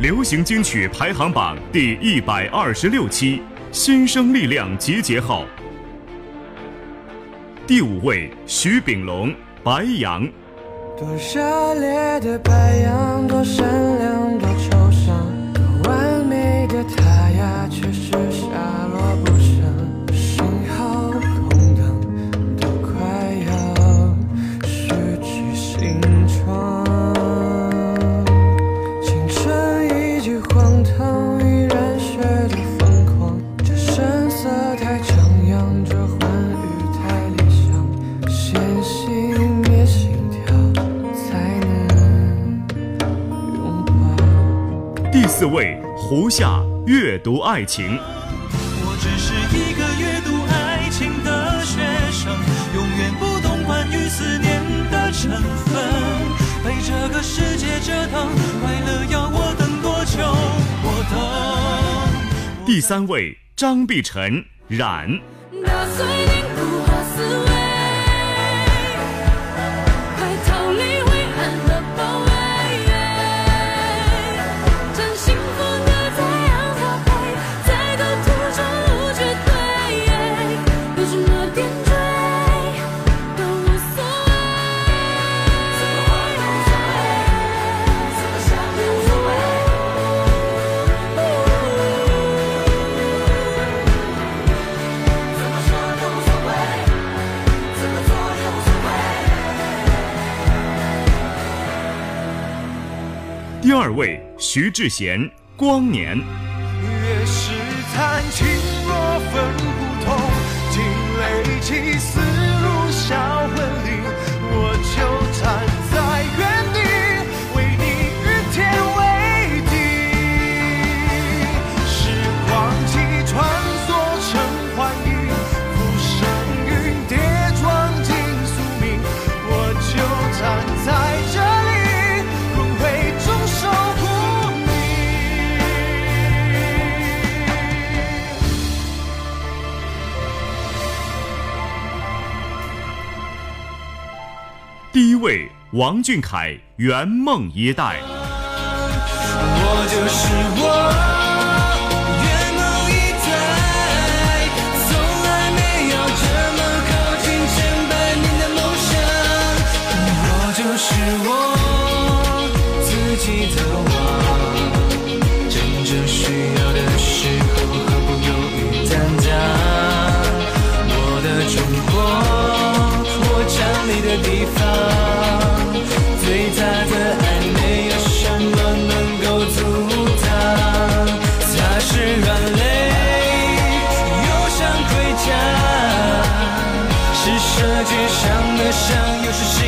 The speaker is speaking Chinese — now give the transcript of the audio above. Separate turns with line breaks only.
流行金曲排行榜第一百二十六期，新生力量集结号。第五位，徐秉龙，《白杨》。
多热烈的白杨，多善良，多抽象，多完美的他呀，却是下
四位，胡夏，阅读爱情。
我只是一个阅读爱情的学生，永远不懂关于思念的成分。被这个世界折腾，快乐要我等多久？我等。
第三位，张碧晨，染。
打
第二位，徐志贤，《光年》。
越是残情若分
第一位，王俊凯，《圆梦一代》。
我就是我，又是谁？